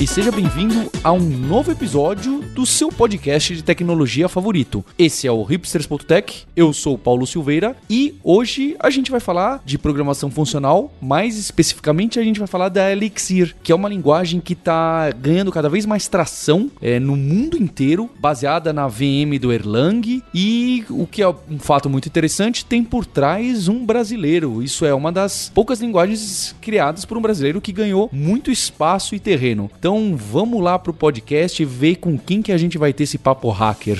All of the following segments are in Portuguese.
E seja bem-vindo a um novo episódio do seu podcast de tecnologia favorito. Esse é o hipsters.tech, eu sou o Paulo Silveira e hoje a gente vai falar de programação funcional, mais especificamente a gente vai falar da Elixir, que é uma linguagem que está ganhando cada vez mais tração é, no mundo inteiro, baseada na VM do Erlang e o que é um fato muito interessante, tem por trás um brasileiro. Isso é uma das poucas linguagens criadas por um brasileiro que ganhou muito espaço e terreno terreno. Então vamos lá pro podcast e ver com quem que a gente vai ter esse papo hacker.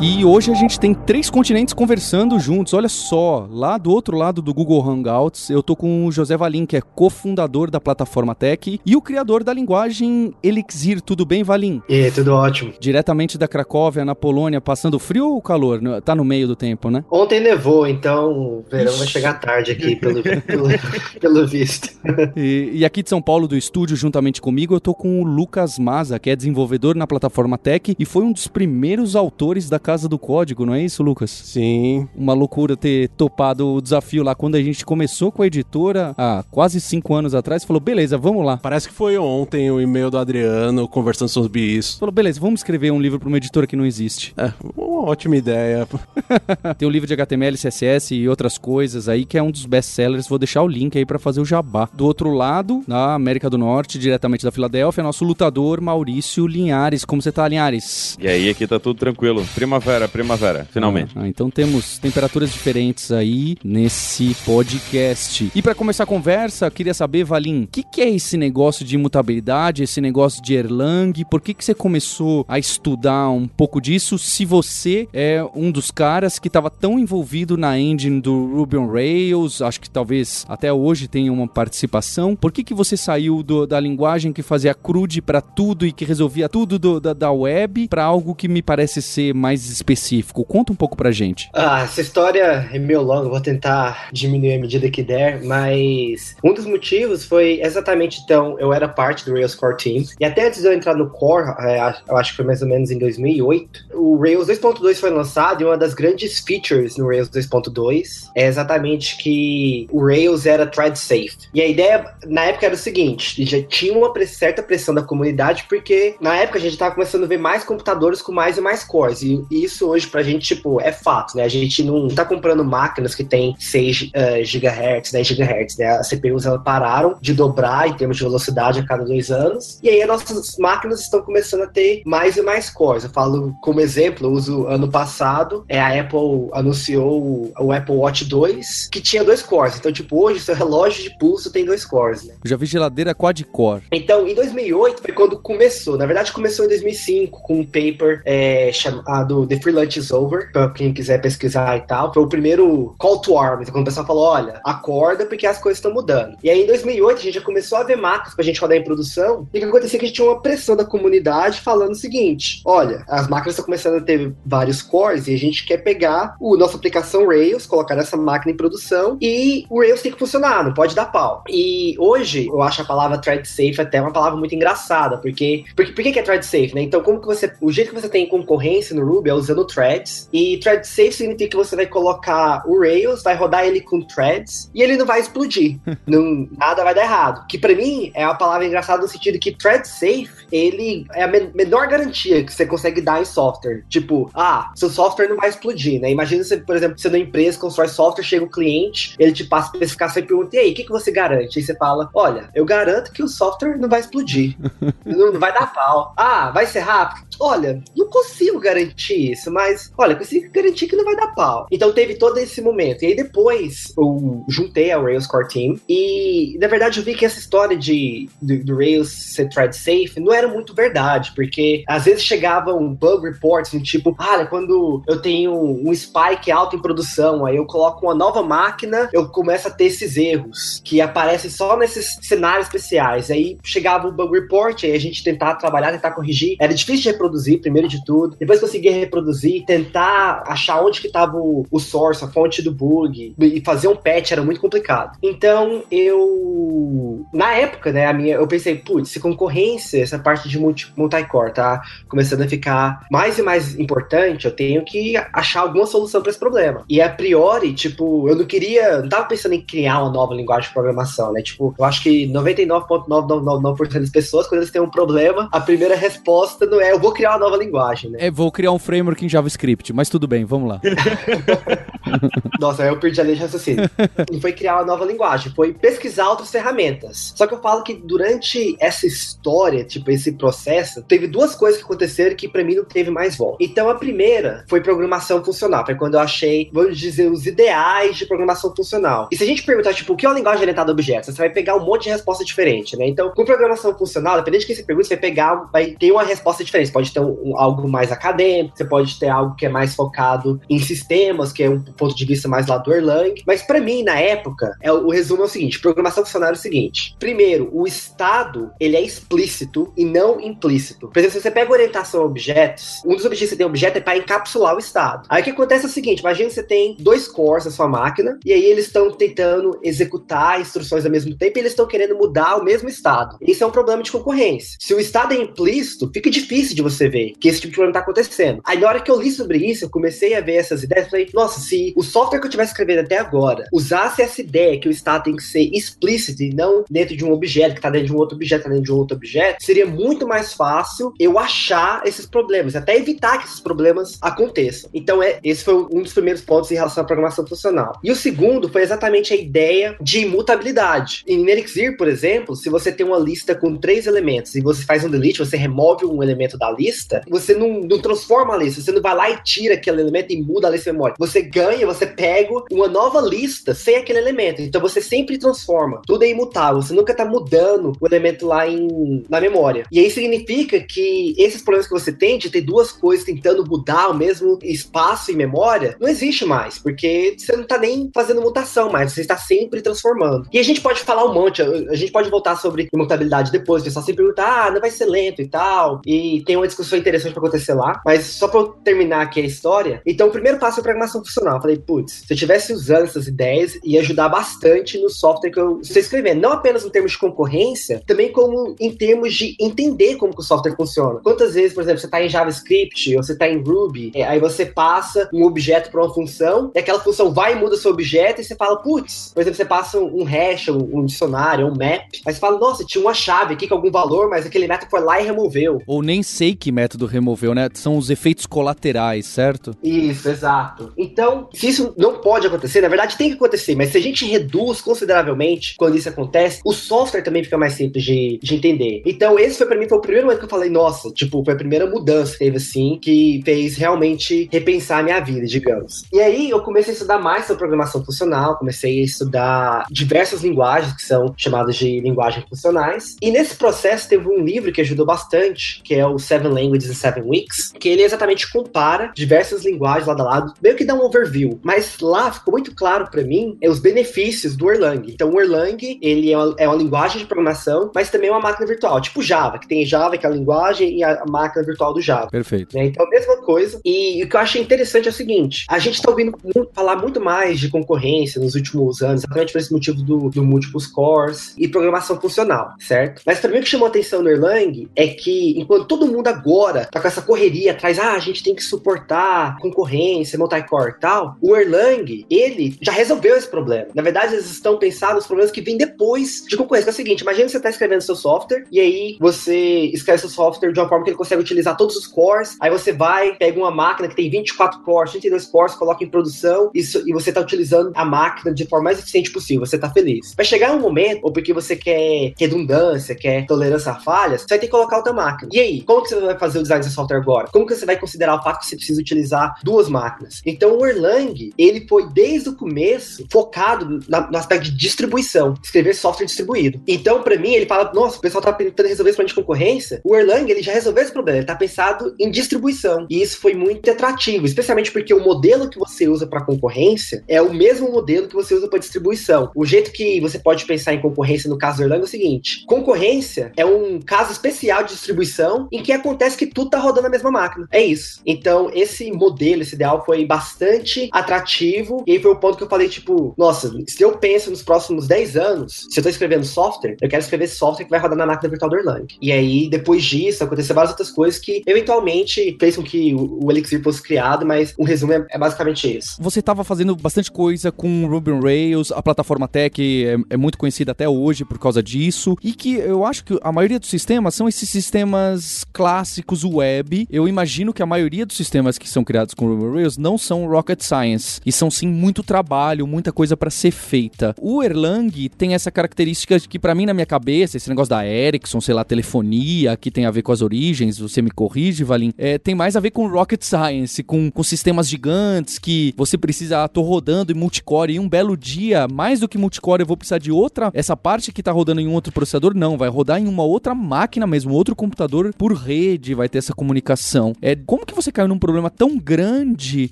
E hoje a gente tem três continentes conversando juntos. Olha só, lá do outro lado do Google Hangouts, eu tô com o José Valim, que é cofundador da plataforma Tech e o criador da linguagem Elixir. Tudo bem, Valim? E tudo ótimo. Diretamente da Cracóvia, na Polônia, passando frio ou calor? Tá no meio do tempo, né? Ontem nevou, então o verão Ixi. vai chegar tarde aqui, pelo, pelo, pelo visto. E, e, aqui de São Paulo, do estúdio, juntamente comigo, eu tô com o Lucas Maza, que é desenvolvedor na plataforma Tech e foi um dos primeiros autores da Casa do Código, não é isso, Lucas? Sim. Uma loucura ter topado o desafio lá quando a gente começou com a editora há quase cinco anos atrás. Falou, beleza, vamos lá. Parece que foi ontem o e-mail do Adriano conversando sobre isso. Falou, beleza, vamos escrever um livro para uma editora que não existe. É, uma ótima ideia. Tem um livro de HTML, CSS e outras coisas aí que é um dos best-sellers. Vou deixar o link aí para fazer o jabá. Do outro lado, na América do Norte, diretamente da Filadélfia, nosso lutador Maurício Linhares. Como você tá, Linhares? E aí, aqui tá tudo tranquilo. Prima Primavera, primavera, finalmente. Ah, então temos temperaturas diferentes aí nesse podcast. E para começar a conversa, queria saber, Valim, o que, que, é esse negócio de imutabilidade, esse negócio de Erlang? Por que, que você começou a estudar um pouco disso se você é um dos caras que estava tão envolvido na engine do Ruby on Rails, acho que talvez até hoje tenha uma participação. Por que, que você saiu do, da linguagem que fazia crude para tudo e que resolvia tudo do, da, da web para algo que me parece ser mais específico? Conta um pouco pra gente. Ah, essa história é meio longa, vou tentar diminuir à medida que der, mas um dos motivos foi exatamente então, eu era parte do Rails Core Team, e até antes de eu entrar no Core, é, eu acho que foi mais ou menos em 2008, o Rails 2.2 foi lançado e uma das grandes features no Rails 2.2 é exatamente que o Rails era thread safe. E a ideia na época era o seguinte, já tinha uma certa pressão da comunidade, porque na época a gente estava começando a ver mais computadores com mais e mais cores, e, e isso hoje pra gente, tipo, é fato, né? A gente não tá comprando máquinas que tem 6 uh, GHz, 10 GHz, né? As CPUs elas pararam de dobrar em termos de velocidade a cada dois anos. E aí as nossas máquinas estão começando a ter mais e mais cores. Eu falo como exemplo, eu uso ano passado, é, a Apple anunciou o, o Apple Watch 2, que tinha dois cores. Então, tipo, hoje seu relógio de pulso tem dois cores, né? Eu já vi geladeira quad-core. Então, em 2008 foi quando começou. Na verdade, começou em 2005 com um paper é, chamado The Free Lunch is Over, pra quem quiser pesquisar e tal. Foi o primeiro call to arms, quando o pessoal falou, olha, acorda porque as coisas estão mudando. E aí em 2008 a gente já começou a ver máquinas pra gente rodar em produção, e o que acontecia é que a gente tinha uma pressão da comunidade falando o seguinte, olha, as máquinas estão começando a ter vários cores e a gente quer pegar o nossa aplicação Rails, colocar essa máquina em produção e o Rails tem que funcionar, não pode dar pau. E hoje eu acho a palavra thread safe até uma palavra muito engraçada, porque por que é thread safe, né? Então como que você, o jeito que você tem concorrência no Ruby é usando threads. E thread safe significa que você vai colocar o Rails, vai rodar ele com threads e ele não vai explodir. não, nada vai dar errado. Que para mim é uma palavra engraçada no sentido que thread safe, ele é a menor garantia que você consegue dar em software. Tipo, ah, seu software não vai explodir, né? Imagina você, por exemplo, você numa empresa constrói software, chega o cliente, ele te passa a especificação e pergunta: e aí, o que, que você garante? Aí você fala: olha, eu garanto que o software não vai explodir. não vai dar pau. Ah, vai ser rápido? Olha, não consigo garantir isso, mas olha, consigo garantir que não vai dar pau. Então teve todo esse momento. E aí depois eu juntei ao Rails Core Team e na verdade eu vi que essa história de do, Rails ser thread safe não era muito verdade, porque às vezes chegavam bug reports do tipo, olha, quando eu tenho um spike alto em produção, aí eu coloco uma nova máquina, eu começo a ter esses erros que aparecem só nesses cenários especiais. Aí chegava o bug report, aí a gente tentava trabalhar, tentar corrigir. Era difícil de reproduzir, primeiro de tudo. Depois conseguia reproduzir, tentar achar onde que tava o, o source, a fonte do bug, e fazer um patch era muito complicado. Então, eu... Na época, né, a minha, eu pensei, putz, se concorrência, essa parte de multi, multi-core tá começando a ficar mais e mais importante, eu tenho que achar alguma solução para esse problema. E a priori, tipo, eu não queria, não tava pensando em criar uma nova linguagem de programação, né? Tipo, eu acho que 99,999% das pessoas, quando eles têm um problema, a primeira resposta não é eu vou criar uma nova linguagem, né? É, vou criar um framework em JavaScript, mas tudo bem, vamos lá. Nossa, aí eu perdi a linha de raciocínio. Não foi criar uma nova linguagem, foi pesquisar outras ferramentas. Só que eu falo que durante essa história, tipo, esse processo, teve duas coisas que aconteceram que para mim não teve mais volta. Então a primeira foi programação funcional, foi quando eu achei, vamos dizer, os ideais de programação funcional. E se a gente perguntar, tipo, o que é uma linguagem orientada a objetos? Você vai pegar um monte de resposta diferente, né? Então, com programação funcional, dependendo de quem você pergunta, você vai pegar, vai ter uma resposta diferente. Pode ter um, algo mais acadêmico, você pode ter algo que é mais focado em sistemas, que é um ponto de vista mais lá do Erlang. Mas para mim, na época, é, o resumo é o seguinte: programação funcional é o seguinte. Primeiro, o estado ele é explícito e não implícito. Por exemplo, se você pega orientação a objetos, um dos objetivos que você tem objeto é para encapsular o estado. Aí o que acontece é o seguinte: imagina que você tem dois cores na sua máquina, e aí eles estão tentando executar instruções ao mesmo tempo e eles estão querendo mudar o mesmo estado. Isso é um problema de concorrência. Se o estado é implícito, fica difícil de você ver que esse tipo de problema está acontecendo. Na hora que eu li sobre isso, eu comecei a ver essas ideias, falei, nossa, se o software que eu tivesse escrevendo até agora usasse essa ideia que o estado tem que ser explícito e não dentro de um objeto que está dentro de um outro objeto, tá dentro de um outro objeto, seria muito mais fácil eu achar esses problemas, até evitar que esses problemas aconteçam. Então, é, esse foi um dos primeiros pontos em relação à programação funcional. E o segundo foi exatamente a ideia de imutabilidade. Em Elixir, por exemplo, se você tem uma lista com três elementos e você faz um delete, você remove um elemento da lista, você não, não transforma a lista, você não vai lá e tira aquele elemento e muda a lista de memória. Você ganha, você pega uma nova lista sem aquele elemento. Então você sempre transforma. Tudo é imutável. Você nunca tá mudando o elemento lá em, na memória. E aí significa que esses problemas que você tem de ter duas coisas tentando mudar o mesmo espaço e memória, não existe mais, porque você não tá nem fazendo mutação mais, você está sempre transformando. E a gente pode falar um monte, a gente pode voltar sobre imutabilidade depois, o pessoal sempre pergunta, ah, não vai ser lento e tal, e tem uma discussão interessante para acontecer lá, mas só para eu terminar aqui a história, então o primeiro passo é programação funcional. Eu falei, putz, se eu tivesse usando essas ideias, ia ajudar bastante no software que eu estou escrevendo, não apenas em termos de concorrência, também como em termos de entender como que o software funciona. Quantas vezes, por exemplo, você está em JavaScript ou você está em Ruby, é, aí você passa um objeto para uma função, e aquela função vai e muda seu objeto, e você fala, putz, por exemplo, você passa um hash, um, um dicionário, um map, aí você fala, nossa, tinha uma chave aqui com algum valor, mas aquele método foi lá e removeu. Ou nem sei que método removeu, né? São os efeitos colaterais, certo? Isso, exato. Então, se isso não pode acontecer, na verdade tem que acontecer, mas se a gente reduz consideravelmente quando isso acontece, o software também fica mais simples de, de entender. Então, esse foi para mim foi o primeiro momento que eu falei, nossa, tipo, foi a primeira mudança que teve assim, que fez realmente repensar a minha vida, digamos. E aí eu comecei a estudar mais sobre programação funcional, comecei a estudar diversas linguagens que são chamadas de linguagens funcionais. E nesse processo teve um livro que ajudou bastante, que é o Seven Languages in Seven Weeks, que ele exatamente compara diversas linguagens lado a lado, meio que dá um overview. Mas lá ficou muito claro para mim é os benefícios do Erlang. Então o Erlang, ele é uma, é uma linguagem de programação, mas também é uma máquina virtual, tipo Java, que tem Java, que é a linguagem, e a, máquina virtual do Java. Perfeito. Né? Então, a mesma coisa. E o que eu achei interessante é o seguinte: a gente tá ouvindo muito, falar muito mais de concorrência nos últimos anos, exatamente por esse motivo do, do múltiplos cores e programação funcional, certo? Mas também o que chamou a atenção no Erlang é que, enquanto todo mundo agora tá com essa correria atrás, ah, a gente tem que suportar concorrência, multicore e tal, o Erlang, ele já resolveu esse problema. Na verdade, eles estão pensando nos problemas que vêm depois de concorrência. É o seguinte: imagina que você tá escrevendo seu software e aí você escreve seu software de uma forma que ele consegue utilizar todos os cores, aí você vai, pega uma máquina que tem 24 cores, 32 cores, coloca em produção e você tá utilizando a máquina de forma mais eficiente possível, você tá feliz. Vai chegar um momento, ou porque você quer redundância, quer tolerância a falhas, você vai ter que colocar outra máquina. E aí, como que você vai fazer o design do software agora? Como que você vai considerar o fato que você precisa utilizar duas máquinas? Então o Erlang ele foi desde o começo focado na, no aspecto de distribuição, escrever software distribuído. Então, para mim, ele fala, nossa, o pessoal tá tentando resolver esse problema de concorrência. O Erlang, ele já resolveu esse problema, ele tá pensado em distribuição. E isso foi muito atrativo, especialmente porque o modelo que você usa para concorrência é o mesmo modelo que você usa para distribuição. O jeito que você pode pensar em concorrência no caso do Erlang é o seguinte: concorrência é um caso especial de distribuição em que acontece que tudo tá rodando na mesma máquina. É isso. Então, esse modelo, esse ideal foi bastante atrativo. E aí foi o ponto que eu falei, tipo, nossa, se eu penso nos próximos 10 anos, se eu tô escrevendo software, eu quero escrever software que vai rodar na máquina virtual do Erlang. E aí, depois disso, aconteceu várias outras coisas que eventualmente fez com que o, o Elixir fosse criado, mas o resumo é, é basicamente isso. Você estava fazendo bastante coisa com Ruby on Rails, a plataforma Tech é, é, muito conhecida até hoje por causa disso, e que eu acho que a maioria dos sistemas são esses sistemas clássicos web. Eu imagino que a maioria dos sistemas que são criados com Ruby on Rails não são rocket science, e são sim muito trabalho, muita coisa para ser feita. O Erlang tem essa característica que para mim na minha cabeça, esse negócio da Ericsson, sei lá, telefonia, que tem a ver com as origens, você me corrige, Valim, é, tem mais a ver com rocket science, com, com sistemas gigantes que você precisa, ah, tô rodando em multicore e um belo dia, mais do que multicore, eu vou precisar de outra, essa parte que tá rodando em um outro processador, não, vai rodar em uma outra máquina mesmo, outro computador por rede, vai ter essa comunicação. É, como que você caiu num problema tão grande?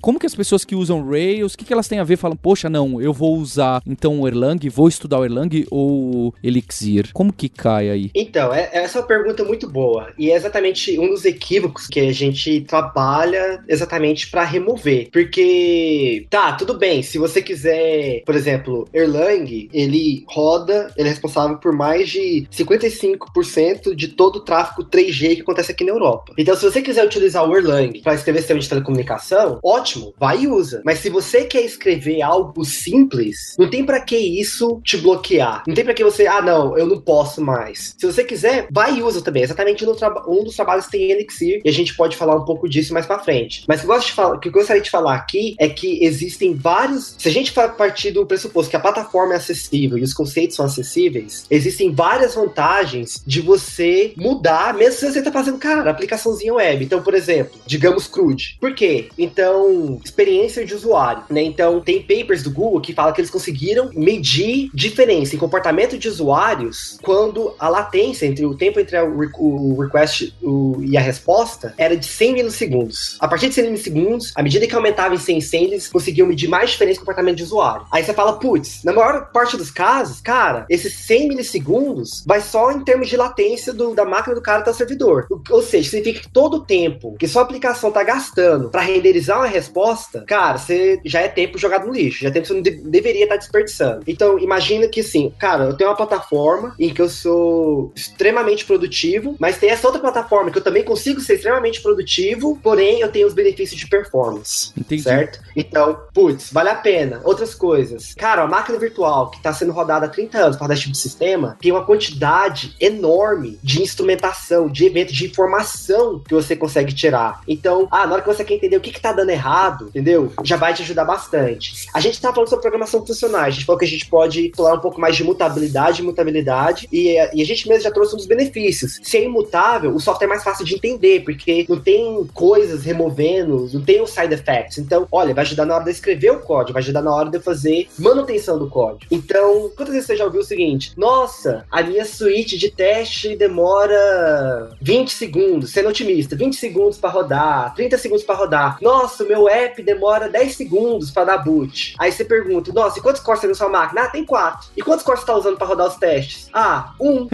Como que as pessoas que usam Rails, o que, que elas têm a ver? Falam, poxa, não, eu vou usar então o Erlang, vou estudar o Erlang ou Elixir? Como que cai aí? Então, é, essa é uma pergunta muito boa. E é exatamente um dos equívocos que a gente trabalha exatamente para remover. Porque, tá, tudo bem, se você quiser, por exemplo, Erlang, ele roda, ele é responsável por mais de 55% de todo o tráfego 3G que acontece aqui na Europa. Então, se você quiser utilizar o Erlang para escrever sistema de telecomunicação, ótimo, vai e usa. Mas se você quer escrever algo simples, não tem para que isso te bloquear. Não tem para que você, ah, não, eu não posso mais. Se você quiser, vai e usa também. Exatamente um dos trabalhos que tem Elixir e a gente pode falar um pouco disso mais para frente. Mas o que o que eu gostaria de falar aqui é que existem vários. Se a gente partir do pressuposto que a plataforma é acessível e os conceitos são acessíveis, existem várias vantagens de você mudar, mesmo se você está fazendo, cara, aplicaçãozinha web. Então, por exemplo, digamos CRUD. Por quê? Então, experiência de usuário, né? Então, tem papers do Google que falam que eles conseguiram medir diferença em comportamento de usuários quando a latência entre o tempo entre o request e a resposta era de 100 milissegundos. A partir de 100 milissegundos, à medida que aumentava em 100 100, eles conseguiam medir mais diferença em comportamento de usuário. Aí você fala, putz, na maior parte dos casos, cara, esses 100 milissegundos vai só em termos de latência do, da máquina do cara até o servidor. Ou seja, significa que todo o tempo que sua aplicação tá gastando para renderizar uma resposta, cara, você já é tempo jogado no lixo, já é tempo que você não de deveria estar tá desperdiçando. Então, imagina que assim, cara, eu tenho uma plataforma em que eu sou extremamente produtivo, mas tem essa outra plataforma que eu também consigo ser extremamente produtivo, porém eu tenho os benefícios de performance. Entendi. Certo? Então, putz, vale a pena. Outras coisas. Cara, a máquina virtual que está sendo rodada há 30 anos para esse tipo de sistema tem uma quantidade enorme de instrumentação, de eventos, de informação que você consegue tirar. Então, ah, na hora que você quer entender o que, está dando errado, entendeu? Já vai te ajudar bastante. A gente está falando sobre programação funcional. A gente falou que a gente pode falar um pouco mais de mutabilidade mutabilidade. E, e a gente mesmo já trouxe dos benefícios. Se é imutável, o software é mais fácil de entender, porque não tem coisas removendo, não tem os side effects. Então, olha, vai ajudar na hora de escrever o código, vai ajudar na hora de fazer manutenção do código. Então, quantas vezes você já ouviu o seguinte? Nossa, a minha suíte de teste demora 20 segundos, sendo otimista, 20 segundos para rodar, 30 segundos para rodar. Nossa, o meu app demora 10 segundos para dar boot. Aí você pergunta, nossa, e quantos cores tem na sua máquina? Ah, tem quatro. E quantos cores você tá usando para rodar os testes? Ah, um.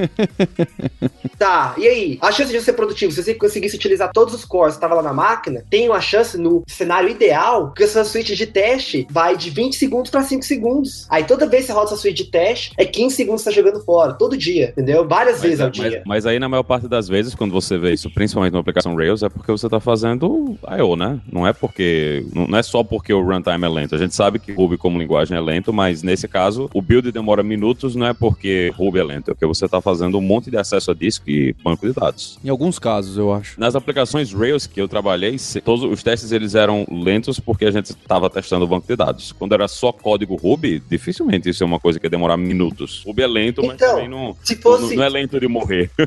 tá, e aí? A chance de você ser produtivo, se você conseguisse utilizar todos os cores que estavam lá na máquina, tem uma chance no cenário ideal que essa suíte de teste vai de 20 segundos para 5 segundos. Aí toda vez que você roda essa suíte de teste, é 15 segundos que você tá jogando fora, todo dia, entendeu? Várias mas, vezes ao mas, dia. Mas aí, na maior parte das vezes, quando você vê isso, principalmente numa aplicação Rails, é porque você tá fazendo I.O., né? Não é porque. Não é só porque o runtime é lento. A gente sabe que Ruby como linguagem é lento, mas nesse caso, o build demora minutos, não é porque Ruby é lento, é porque você tá fazendo um monte de acesso a disco e banco de dados. Em alguns casos, eu acho. Nas aplicações Rails que eu trabalhei, todos os testes eles eram lentos porque a gente estava testando o banco de dados. Quando era só código Ruby, dificilmente isso é uma coisa que ia demorar minutos. Ruby é lento, mas então, também não, fosse... não, não, é lento de morrer.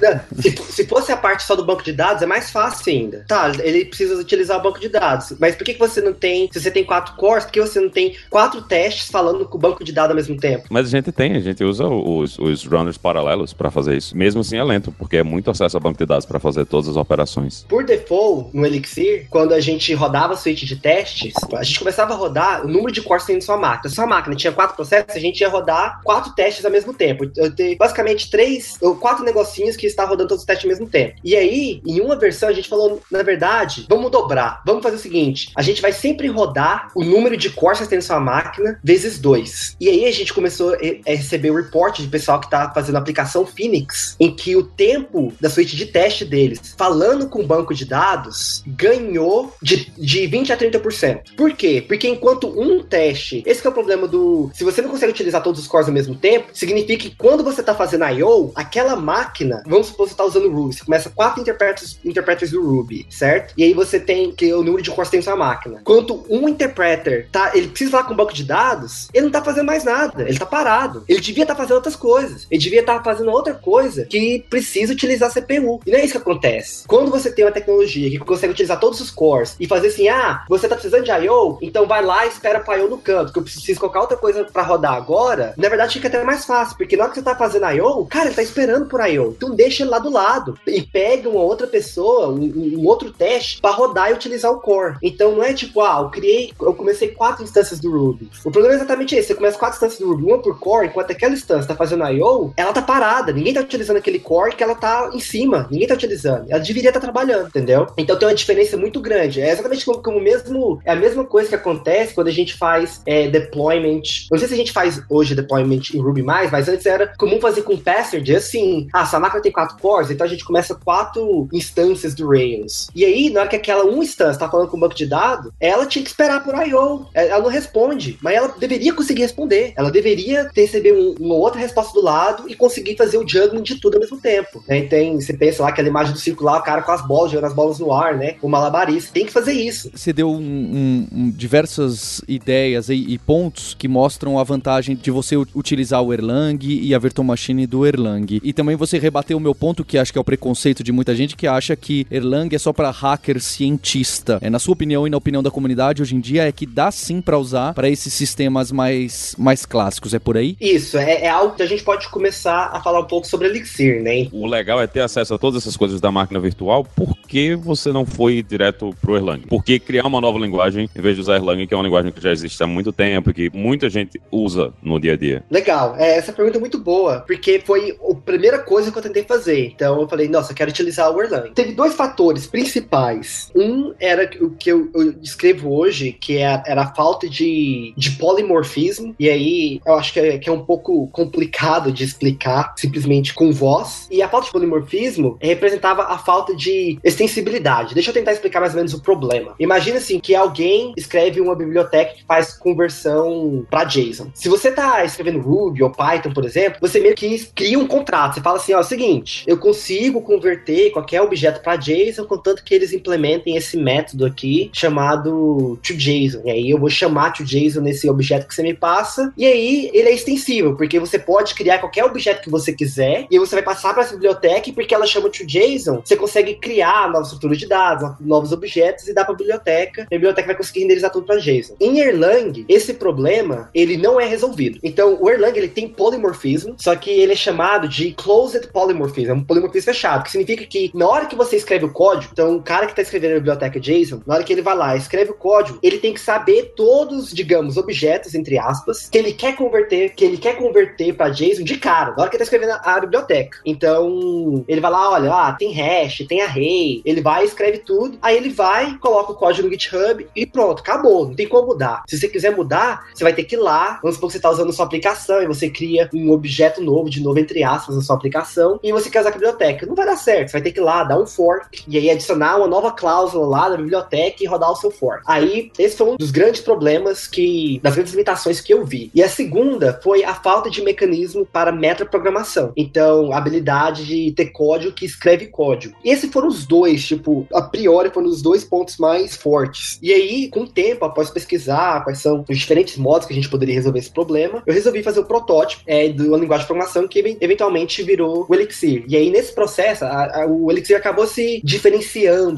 Não, se, se, fosse a parte só do banco de dados, é mais fácil ainda. Tá, ele precisa utilizar o banco de dados, mas por que, que você não tem tem, se você tem quatro cores, por que você não tem quatro testes falando com o banco de dados ao mesmo tempo? Mas a gente tem, a gente usa os, os runners paralelos para fazer isso. Mesmo assim é lento, porque é muito acesso ao banco de dados para fazer todas as operações. Por default, no Elixir, quando a gente rodava a suíte de testes, a gente começava a rodar o número de cores que tem na sua máquina. Se sua máquina tinha quatro processos, a gente ia rodar quatro testes ao mesmo tempo. Eu tenho basicamente três ou quatro negocinhos que está rodando todos os testes ao mesmo tempo. E aí, em uma versão, a gente falou, na verdade, vamos dobrar. Vamos fazer o seguinte: a gente vai sempre rodar o número de cores que tem na sua máquina vezes dois. E aí a gente começou a receber o report de pessoal que está fazendo a aplicação Phoenix, em que o tempo da suíte de teste deles, falando com o banco de dados, ganhou de, de 20 a 30%. Por quê? Porque enquanto um teste, esse é o problema do. Se você não consegue utilizar todos os cores ao mesmo tempo, significa que quando você está fazendo I.O., aquela máquina, vamos supor que você está usando Ruby, você começa quatro interpreters, interpreters do Ruby, certo? E aí você tem que o número de na sua máquina. Quanto um interpreter tá, ele precisa falar com o banco de dados, ele não tá fazendo mais nada, ele tá parado. Ele devia estar tá fazendo outras coisas. Ele devia estar tá fazendo outra coisa que precisa utilizar CPU. E não é isso que acontece. Quando você tem uma tecnologia que consegue utilizar todos os cores e fazer assim, ah, você tá precisando de I.O., então vai lá e espera para I.O. no canto, que eu preciso colocar outra coisa para rodar agora, na verdade fica até mais fácil, porque na hora que você tá fazendo I.O., cara, ele tá esperando por I.O. Então deixa ele lá do lado e pega uma outra pessoa, um, um outro teste para rodar e utilizar o core. Então não é tipo, ah, eu criei, eu comecei quatro instâncias do Ruby. O problema é exatamente esse, você começa quatro instâncias do Ruby, uma por core, enquanto aquela instância tá fazendo I.O., ela tá parada, ninguém tá utilizando aquele core que ela tá em cima, ninguém tá utilizando. Ela deveria estar tá trabalhando, entendeu? Então tem uma diferença muito grande. É exatamente como, como mesmo, é a mesma coisa que acontece quando a gente faz é, deployment. Não sei se a gente faz hoje deployment em Ruby mais, mas antes era comum fazer com Passenger assim, ah, essa máquina tem quatro cores, então a gente começa quatro instâncias do Rails. E aí, na hora que aquela uma instância tá falando com o banco de dados, ela tinha que esperar por I.O. Ela não responde, mas ela deveria conseguir responder. Ela deveria receber um, uma outra resposta do lado e conseguir fazer o juggling de tudo ao mesmo tempo. Né? Tem, você pensa lá, aquela imagem do circular, o cara com as bolas, jogando as bolas no ar, né? O malabarista. Tem que fazer isso. Você deu um, um, um, diversas ideias e, e, pontos que mostram a vantagem de você utilizar o Erlang e a Virtual Machine do Erlang. E também você rebateu o meu ponto, que acho que é o preconceito de muita gente, que acha que Erlang é só para hacker cientista. É, na sua opinião e na opinião da comunidade, hoje em dia, é que dá sim para usar para esses sistemas mais, mais clássicos. É por aí? Isso, é, é algo que a gente pode começar a falar um pouco sobre Elixir, né? O legal é ter acesso a todas essas coisas da máquina virtual. Por que você não foi direto pro Erlang? Por que criar uma nova linguagem em vez de usar Erlang, que é uma linguagem que já existe há muito tempo e que muita gente usa no dia a dia? Legal, é, essa pergunta é muito boa, porque foi a primeira coisa que eu tentei fazer. Então eu falei, nossa, eu quero utilizar o Erlang. Teve dois fatores principais. Um era o que eu, eu descrevo hoje, que é, era a falta de, de polimorfismo, e aí eu acho que é, que é um pouco complicado de explicar simplesmente com voz. E a falta de polimorfismo representava a falta de extensibilidade. Deixa eu tentar explicar mais ou menos o problema. Imagina assim que alguém escreve uma biblioteca que faz conversão para JSON. Se você tá escrevendo Ruby ou Python, por exemplo, você meio que cria um contrato. Você fala assim, ó, é o seguinte, eu consigo converter qualquer objeto para JSON contanto que eles implementem esse método aqui chamado toJSON. E aí eu vou chamar toJSON nesse objeto que você me passa, e aí ele é extensível, porque você pode criar qualquer objeto que você quiser, e aí você vai passar para essa biblioteca e porque ela chama toJSON, você consegue criar novas estruturas de dados, novos objetos e dar para a biblioteca. A biblioteca vai conseguir renderizar tudo para JSON. Em Erlang, esse problema ele não é resolvido. Então, o Erlang ele tem polimorfismo, só que ele é chamado de closed polymorphism, é um polimorfismo fechado, que significa que na hora que você escreve o código, então o cara que está escrevendo a biblioteca JSON, na hora que ele vai lá, escreve o código, ele tem que saber todos, digamos, objetos entre aspas, que ele quer converter, que ele quer converter para JSON de cara, na hora que ele está escrevendo a, a biblioteca. Então, ele vai lá, olha, ah, tem hash, tem array, ele vai escreve tudo, aí ele vai, coloca o código no GitHub e pronto, acabou, não tem como mudar. Se você quiser mudar, você vai ter que ir lá, vamos supor que você está usando sua aplicação e você cria um objeto novo, de novo entre aspas, na sua aplicação, e você quer usar a biblioteca. Não vai dar certo, você vai ter que ir lá, dar um fork, e aí adicionar uma nova cláusula lá na biblioteca e rodar o seu fork. Aí, esse foi um dos grandes problemas que, das grandes limitações que eu vi. E a segunda foi a falta de mecanismo para metaprogramação. Então, a habilidade de ter código que escreve código. E esses foram os dois, tipo, a priori foram os dois pontos mais fortes. E aí, com o tempo, após pesquisar quais são os diferentes modos que a gente poderia resolver esse problema, eu resolvi fazer o protótipo é, de uma linguagem de programação que eventualmente virou o Elixir. E aí, nesse processo, a, a, o Elixir acabou se diferenciando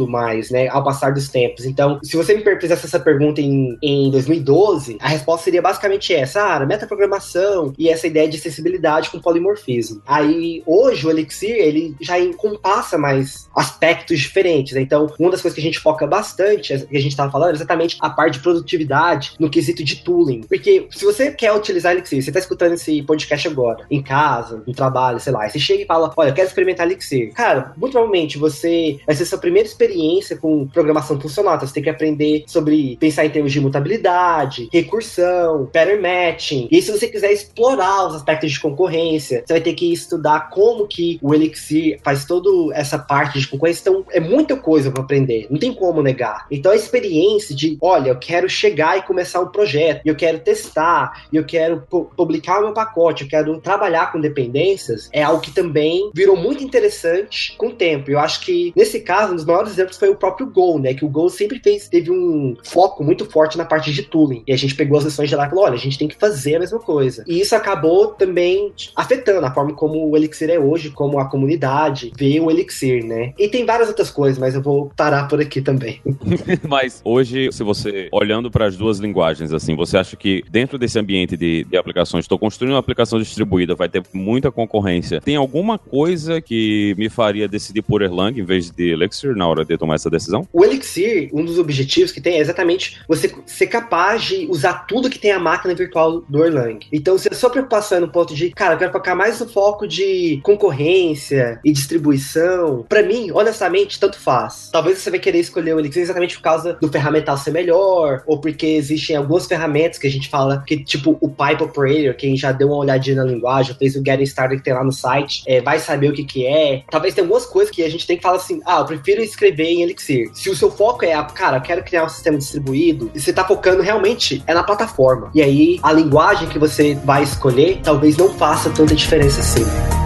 mais, né, ao passar dos tempos. Então, se você me fizesse essa pergunta em, em 2012, a resposta seria basicamente essa: ah, metaprogramação e essa ideia de acessibilidade com polimorfismo. Aí, hoje, o Elixir, ele já encompassa mais aspectos diferentes. Né? Então, uma das coisas que a gente foca bastante, que a gente estava falando, é exatamente a parte de produtividade no quesito de tooling. Porque se você quer utilizar Elixir, você está escutando esse podcast agora, em casa, no trabalho, sei lá, e você chega e fala, olha, eu quero experimentar Elixir. Cara, muito provavelmente você vai ser primeira experiência com programação funcional. Então, você tem que aprender sobre pensar em termos de mutabilidade, recursão, pattern matching. E se você quiser explorar os aspectos de concorrência, você vai ter que estudar como que o Elixir faz toda essa parte de concorrência. Então, é muita coisa para aprender. Não tem como negar. Então, a experiência de, olha, eu quero chegar e começar um projeto, eu quero testar, eu quero publicar o meu pacote, eu quero trabalhar com dependências, é algo que também virou muito interessante com o tempo. Eu acho que, nesse caso, um dos maiores exemplos foi o próprio Go, né? Que o Go sempre fez, teve um foco muito forte na parte de tooling. E a gente pegou as lições de lá e falou: olha, a gente tem que fazer a mesma coisa. E isso acabou também afetando a forma como o Elixir é hoje, como a comunidade vê o Elixir, né? E tem várias outras coisas, mas eu vou parar por aqui também. mas hoje, se você olhando para as duas linguagens, assim, você acha que dentro desse ambiente de, de aplicações, estou construindo uma aplicação distribuída, vai ter muita concorrência. Tem alguma coisa que me faria decidir por Erlang em vez de Elixir na hora de tomar essa decisão? O Elixir, um dos objetivos que tem é exatamente você ser capaz de usar tudo que tem a máquina virtual do Erlang. Então, se a sua preocupação é no ponto de, cara, eu quero focar mais no foco de concorrência e distribuição, para mim, honestamente, tanto faz. Talvez você vai querer escolher o Elixir exatamente por causa do ferramental ser melhor, ou porque existem algumas ferramentas que a gente fala que, tipo, o Pipe Operator, quem já deu uma olhadinha na linguagem, fez o Getting Started que tem lá no site, é, vai saber o que que é. Talvez tenha algumas coisas que a gente tem que falar assim, ah, eu prefiro escrever em Elixir. Se o seu foco é, cara, eu quero criar um sistema distribuído, e você tá focando realmente é na plataforma. E aí, a linguagem que você vai escolher talvez não faça tanta diferença assim.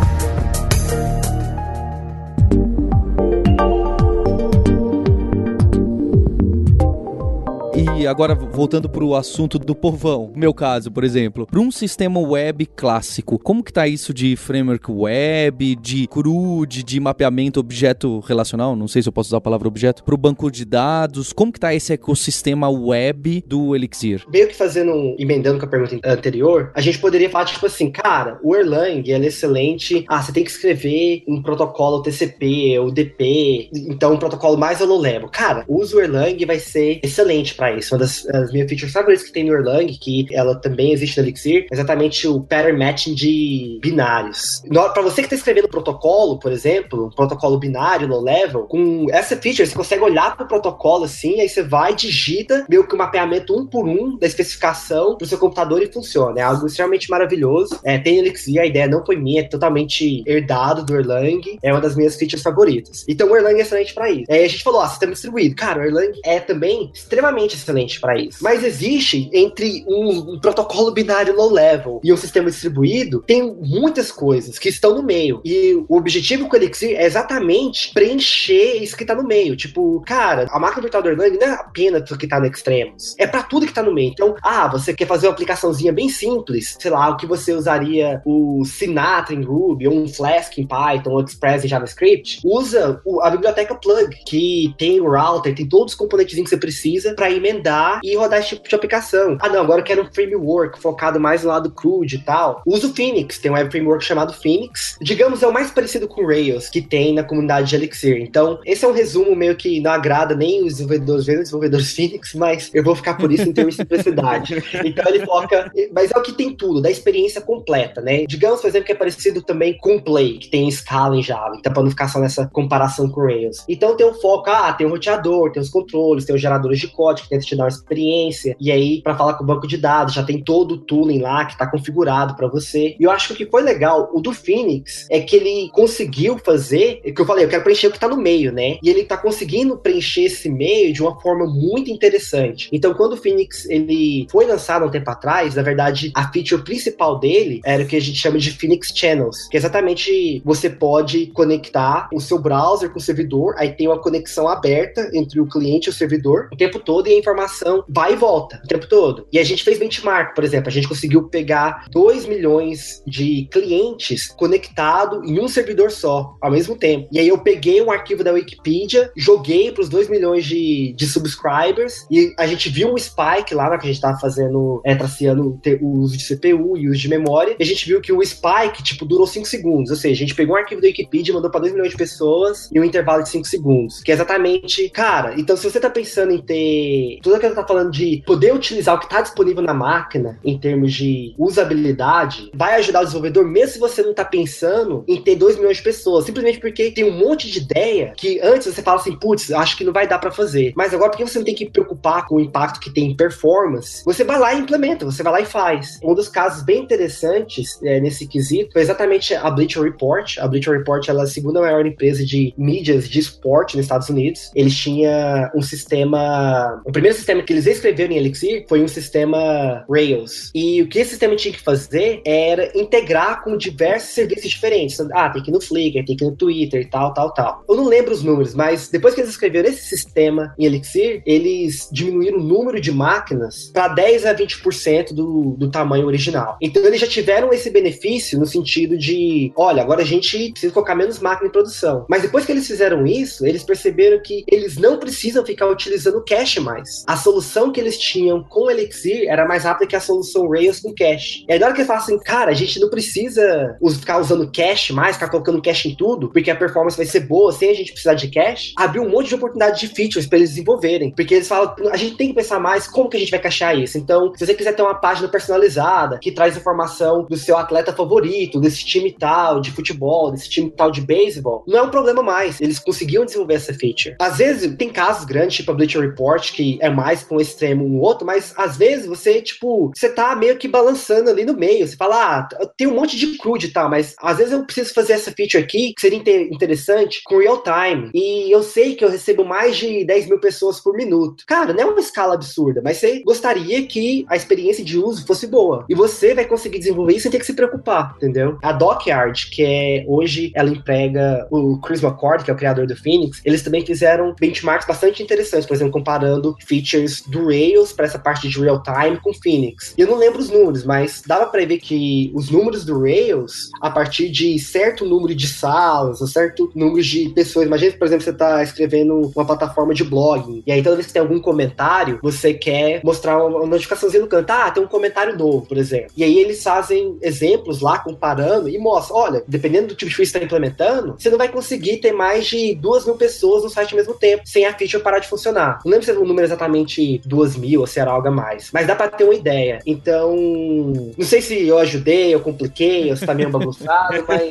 Agora, voltando pro assunto do povão, meu caso, por exemplo, para um sistema web clássico, como que tá isso de framework web, de CRUD, de mapeamento objeto relacional, não sei se eu posso usar a palavra objeto, para o banco de dados, como que tá esse ecossistema web do Elixir? Meio que fazendo, emendando com a pergunta anterior, a gente poderia falar, tipo assim, cara, o Erlang, é excelente, ah, você tem que escrever um protocolo TCP, ou DP, então um protocolo mais low level. Cara, usa o Erlang vai ser excelente para isso uma das, das minhas features favoritas que tem no Erlang, que ela também existe no Elixir, é exatamente o pattern matching de binários. Para você que está escrevendo protocolo, por exemplo, um protocolo binário, low level, com essa feature você consegue olhar para o protocolo assim, aí você vai, digita meio que o um mapeamento um por um da especificação pro seu computador e funciona. É algo extremamente maravilhoso. É, tem Elixir, a ideia não foi minha, é totalmente herdado do Erlang, é uma das minhas features favoritas. Então o Erlang é excelente para isso. Aí a gente falou, ó, sistema distribuído. Cara, o Erlang é também extremamente excelente para isso. Mas existe entre um, um, protocolo binário low level e um sistema distribuído, tem muitas coisas que estão no meio. E o objetivo com o Elixir é exatamente preencher isso que tá no meio. Tipo, cara, a máquina virtual do Erlang não é apenas o que tá no extremos. É para tudo que tá no meio. Então, ah, você quer fazer uma aplicaçãozinha bem simples, sei lá, o que você usaria o Sinatra em Ruby, ou um Flask em Python, ou Express em JavaScript, usa a biblioteca Plug, que tem o router, tem todos os componentes que você precisa para emendar e rodar esse tipo de aplicação. Ah, não, agora eu quero um framework focado mais no lado CRUD e tal. Uso o Phoenix, tem um web framework chamado Phoenix. Digamos, é o mais parecido com Rails que tem na comunidade de Elixir. Então, esse é um resumo meio que não agrada nem os desenvolvedores, os desenvolvedores Phoenix, mas eu vou ficar por isso em termos de simplicidade. Então, ele foca, mas é o que tem tudo, da experiência completa, né? Digamos, por exemplo, que é parecido também com Play, que tem escala em Java, então, para não ficar só nessa comparação com Rails. Então, tem um foco, ah, tem um roteador, tem os controles, tem os geradores de código que tenta te experiência. E aí, para falar com o banco de dados, já tem todo o tooling lá que tá configurado para você. E eu acho que o que foi legal, o do Phoenix, é que ele conseguiu fazer, é que eu falei, eu quero preencher o que tá no meio, né? E ele tá conseguindo preencher esse meio de uma forma muito interessante. Então, quando o Phoenix ele foi lançado um tempo atrás, na verdade, a feature principal dele era o que a gente chama de Phoenix Channels, que é exatamente você pode conectar o seu browser com o servidor, aí tem uma conexão aberta entre o cliente e o servidor o tempo todo e a informação informação vai e volta o tempo todo. E a gente fez benchmark, por exemplo, a gente conseguiu pegar 2 milhões de clientes conectados em um servidor só, ao mesmo tempo. E aí eu peguei um arquivo da Wikipedia, joguei para os 2 milhões de, de subscribers e a gente viu um spike lá na que a gente tava fazendo, é, traceando o uso de CPU e uso de memória, e a gente viu que o spike, tipo, durou 5 segundos. Ou seja, a gente pegou um arquivo da Wikipedia, mandou para 2 milhões de pessoas em um intervalo de 5 segundos. Que é exatamente, cara, então se você tá pensando em ter tudo que tá falando de poder utilizar o que tá disponível na máquina em termos de usabilidade, vai ajudar o desenvolvedor, mesmo se você não tá pensando em ter 2 milhões de pessoas, simplesmente porque tem um monte de ideia que antes você fala assim, putz, acho que não vai dar para fazer. Mas agora, porque você não tem que preocupar com o impacto que tem em performance, você vai lá e implementa, você vai lá e faz. Um dos casos bem interessantes é, nesse quesito foi exatamente a Bleacher Report. A Bleacher Report ela é a segunda maior empresa de mídias de esporte nos Estados Unidos. Eles tinham um sistema. O primeiro sistema que eles escreveram em Elixir foi um sistema Rails. E o que esse sistema tinha que fazer era integrar com diversos serviços diferentes. Ah, tem que ir no Flickr, tem que ir no Twitter e tal, tal, tal. Eu não lembro os números, mas depois que eles escreveram esse sistema em Elixir, eles diminuíram o número de máquinas para 10 a 20% do, do tamanho original. Então eles já tiveram esse benefício no sentido de, olha, agora a gente precisa colocar menos máquina em produção. Mas depois que eles fizeram isso, eles perceberam que eles não precisam ficar utilizando cache mais. A solução que eles tinham com Elixir era mais rápida que a solução Rails com cache. E aí na hora que eles falam assim, cara, a gente não precisa ficar usando cache mais, ficar colocando cache em tudo, porque a performance vai ser boa sem a gente precisar de cache, abriu um monte de oportunidade de features para eles desenvolverem. Porque eles falam, a gente tem que pensar mais como que a gente vai cachear isso. Então, se você quiser ter uma página personalizada que traz informação do seu atleta favorito, desse time tal de futebol, desse time tal de beisebol, não é um problema mais. Eles conseguiam desenvolver essa feature. Às vezes, tem casos grandes, tipo a Bleacher Report, que é mais com um extremo um outro, mas às vezes você, tipo, você tá meio que balançando ali no meio. Você fala, ah, tem um monte de CRUD e tal, mas às vezes eu preciso fazer essa feature aqui, que seria interessante, com real time. E eu sei que eu recebo mais de 10 mil pessoas por minuto. Cara, não é uma escala absurda, mas você gostaria que a experiência de uso fosse boa. E você vai conseguir desenvolver isso sem ter que se preocupar, entendeu? A Dockyard, que é hoje ela emprega o Chris McCord, que é o criador do Phoenix, eles também fizeram benchmarks bastante interessantes, por exemplo, comparando features do Rails para essa parte de real time com Phoenix. E eu não lembro os números, mas dava para ver que os números do Rails, a partir de certo número de salas, ou certo número de pessoas, imagina, por exemplo, você está escrevendo uma plataforma de blogging, e aí toda vez que tem algum comentário, você quer mostrar uma notificaçãozinha no canto, ah, tem um comentário novo, por exemplo. E aí eles fazem exemplos lá, comparando, e mostram, olha, dependendo do tipo de feature que você está implementando, você não vai conseguir ter mais de duas mil pessoas no site ao mesmo tempo, sem a feature parar de funcionar. Não lembro se é o número exatamente duas mil ou se era algo a mais, mas dá para ter uma ideia. Então, não sei se eu ajudei, eu compliquei, ou se tá meio bagunçado, mas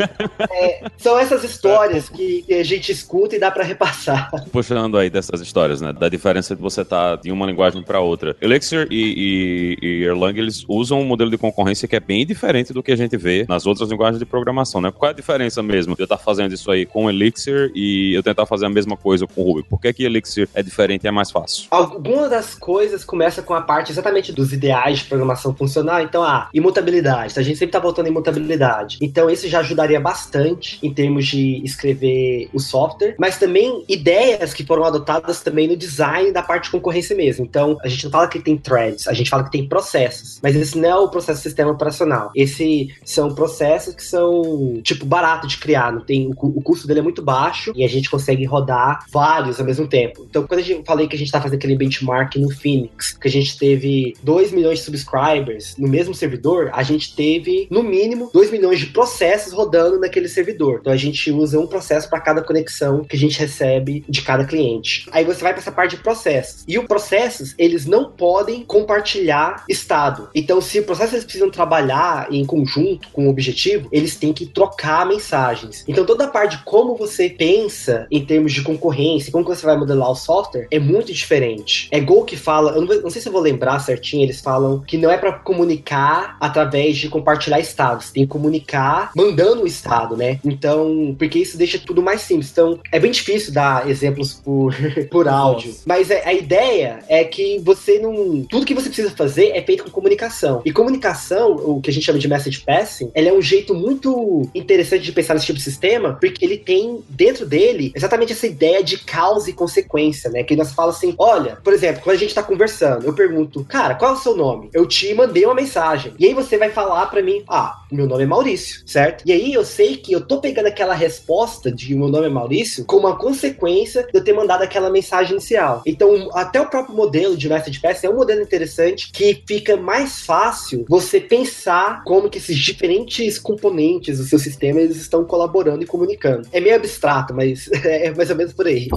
é, são essas histórias que, que, a gente escuta e dá para repassar. Puxando aí dessas histórias, né, da diferença de você tá de uma linguagem para outra. Elixir e, e, e, Erlang, eles usam um modelo de concorrência que é bem diferente do que a gente vê nas outras linguagens de programação, né? Qual é a diferença mesmo de eu estar tá fazendo isso aí com Elixir e eu tentar fazer a mesma coisa com Ruby? Por que que Elixir é diferente e é mais fácil? Algumas das coisas começam com a parte exatamente dos ideais de programação funcional. Então, a ah, imutabilidade. A gente sempre tá voltando em imutabilidade. Então, isso já ajudaria bastante em termos de escrever o software, mas também ideias que foram adotadas também no design da parte de concorrência mesmo. Então, a gente não fala que tem threads, a gente fala que tem processos, mas esse não é o processo do sistema operacional. Esse são processos que são, tipo, barato de criar, não tem, o, o custo dele é muito baixo e a gente consegue rodar vários ao mesmo tempo. Então, quando eu falei que a gente tá fazendo aquele benchmark no Phoenix, que a gente teve 2 milhões de subscribers no mesmo servidor, a gente teve, no mínimo, 2 milhões de processos rodando naquele servidor. Então, a gente usa um processo para cada conexão que a gente recebe de cada cliente. Aí você vai para essa parte de processos. E os processos, eles não podem compartilhar estado. Então, se o processo eles precisam trabalhar em conjunto com o objetivo, eles têm que trocar mensagens. Então, toda a parte de como você pensa em termos de concorrência, como você vai modelar o software, é muito diferente. É Go que fala, eu não, não sei se eu vou lembrar certinho, eles falam que não é para comunicar através de compartilhar estados, tem que comunicar mandando o estado, né? Então, porque isso deixa tudo mais simples. Então, é bem difícil dar exemplos por, por áudio. Mas é, a ideia é que você não. Tudo que você precisa fazer é feito com comunicação. E comunicação, o que a gente chama de message passing, ele é um jeito muito interessante de pensar nesse tipo de sistema, porque ele tem dentro dele exatamente essa ideia de causa e consequência, né? Que nós fala assim: olha, por exemplo, exemplo, quando a gente tá conversando, eu pergunto, cara, qual é o seu nome? Eu te mandei uma mensagem. E aí você vai falar para mim, ah, meu nome é Maurício, certo? E aí eu sei que eu tô pegando aquela resposta de meu nome é Maurício como uma consequência de eu ter mandado aquela mensagem inicial. Então, até o próprio modelo de Message Pass é um modelo interessante que fica mais fácil você pensar como que esses diferentes componentes do seu sistema eles estão colaborando e comunicando. É meio abstrato, mas é mais ou menos por aí.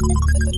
Thank you.